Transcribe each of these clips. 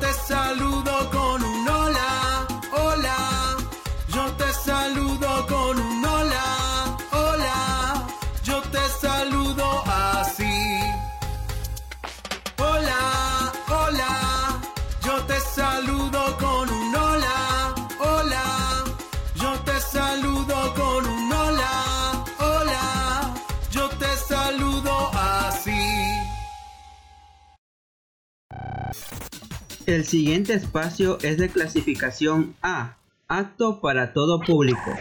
te saludo con un hola, hola. Yo te saludo con un hola, hola. Yo te saludo así. Hola, hola. Yo te saludo con un hola, hola. Yo te saludo con un hola, hola. Yo te saludo así. El siguiente espacio es de clasificación A, apto para todo público.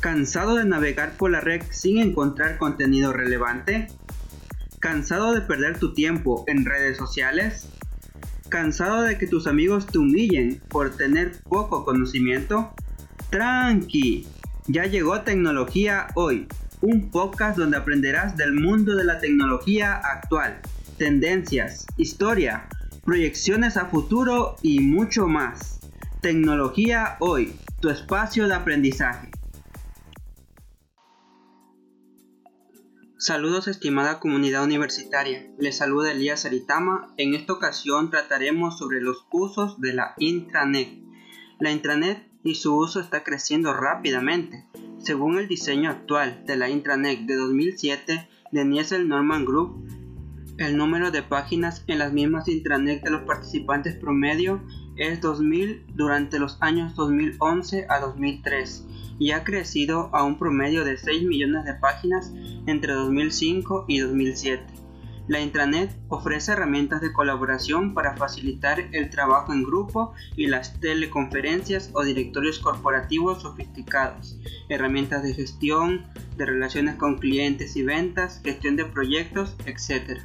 ¿Cansado de navegar por la red sin encontrar contenido relevante? ¿Cansado de perder tu tiempo en redes sociales? ¿Cansado de que tus amigos te humillen por tener poco conocimiento? Tranqui, ya llegó Tecnología Hoy, un podcast donde aprenderás del mundo de la tecnología actual, tendencias, historia, proyecciones a futuro y mucho más. Tecnología Hoy, tu espacio de aprendizaje. Saludos estimada comunidad universitaria, les saluda Elías Aritama. En esta ocasión trataremos sobre los usos de la intranet. La intranet y su uso está creciendo rápidamente. Según el diseño actual de la intranet de 2007 de Nielsen Norman Group, el número de páginas en las mismas intranet de los participantes promedio es 2000 durante los años 2011 a 2003 y ha crecido a un promedio de 6 millones de páginas entre 2005 y 2007. La intranet ofrece herramientas de colaboración para facilitar el trabajo en grupo y las teleconferencias o directorios corporativos sofisticados, herramientas de gestión, de relaciones con clientes y ventas, gestión de proyectos, etc.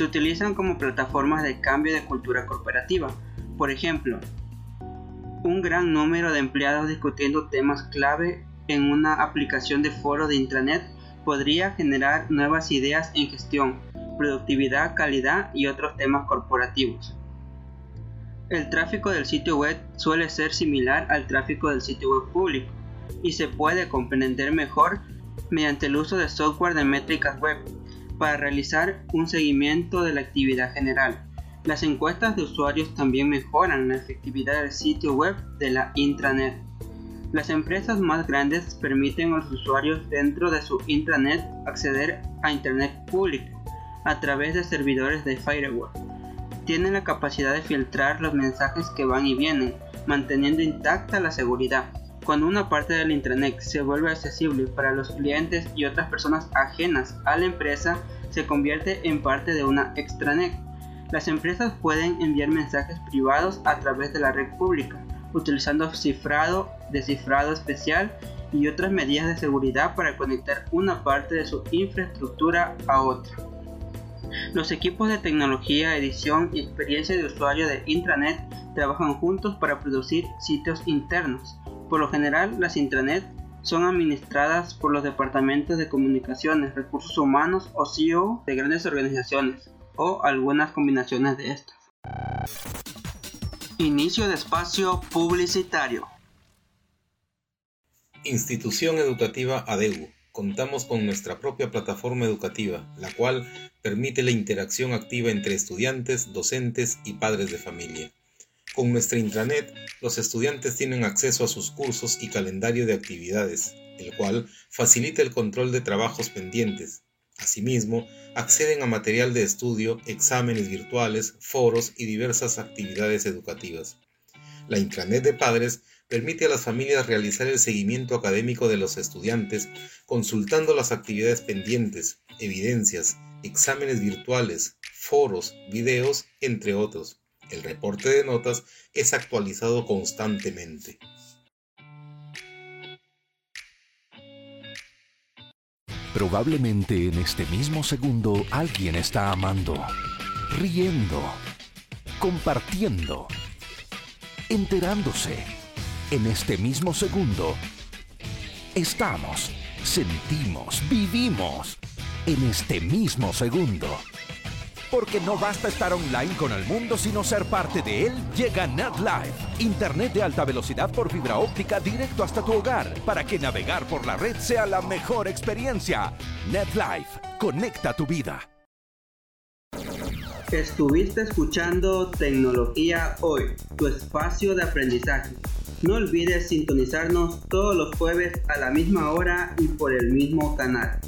Se utilizan como plataformas de cambio de cultura corporativa. Por ejemplo, un gran número de empleados discutiendo temas clave en una aplicación de foro de intranet podría generar nuevas ideas en gestión, productividad, calidad y otros temas corporativos. El tráfico del sitio web suele ser similar al tráfico del sitio web público y se puede comprender mejor mediante el uso de software de métricas web para realizar un seguimiento de la actividad general. Las encuestas de usuarios también mejoran la efectividad del sitio web de la intranet. Las empresas más grandes permiten a los usuarios dentro de su intranet acceder a Internet público a través de servidores de firewall. Tienen la capacidad de filtrar los mensajes que van y vienen, manteniendo intacta la seguridad. Cuando una parte del intranet se vuelve accesible para los clientes y otras personas ajenas a la empresa, se convierte en parte de una extranet las empresas pueden enviar mensajes privados a través de la red pública, utilizando cifrado, descifrado especial y otras medidas de seguridad para conectar una parte de su infraestructura a otra. Los equipos de tecnología, edición y experiencia de usuario de intranet trabajan juntos para producir sitios internos. Por lo general, las intranet son administradas por los departamentos de comunicaciones, recursos humanos o CEO de grandes organizaciones o algunas combinaciones de estas. Inicio de espacio publicitario. Institución Educativa ADEU. Contamos con nuestra propia plataforma educativa, la cual permite la interacción activa entre estudiantes, docentes y padres de familia. Con nuestra intranet, los estudiantes tienen acceso a sus cursos y calendario de actividades, el cual facilita el control de trabajos pendientes, Asimismo, acceden a material de estudio, exámenes virtuales, foros y diversas actividades educativas. La intranet de padres permite a las familias realizar el seguimiento académico de los estudiantes, consultando las actividades pendientes, evidencias, exámenes virtuales, foros, videos, entre otros. El reporte de notas es actualizado constantemente. Probablemente en este mismo segundo alguien está amando, riendo, compartiendo, enterándose. En este mismo segundo estamos, sentimos, vivimos. En este mismo segundo porque no basta estar online con el mundo, sino ser parte de él. Llega NetLife, Internet de alta velocidad por fibra óptica directo hasta tu hogar, para que navegar por la red sea la mejor experiencia. NetLife, conecta tu vida. Estuviste escuchando Tecnología Hoy, tu espacio de aprendizaje. No olvides sintonizarnos todos los jueves a la misma hora y por el mismo canal.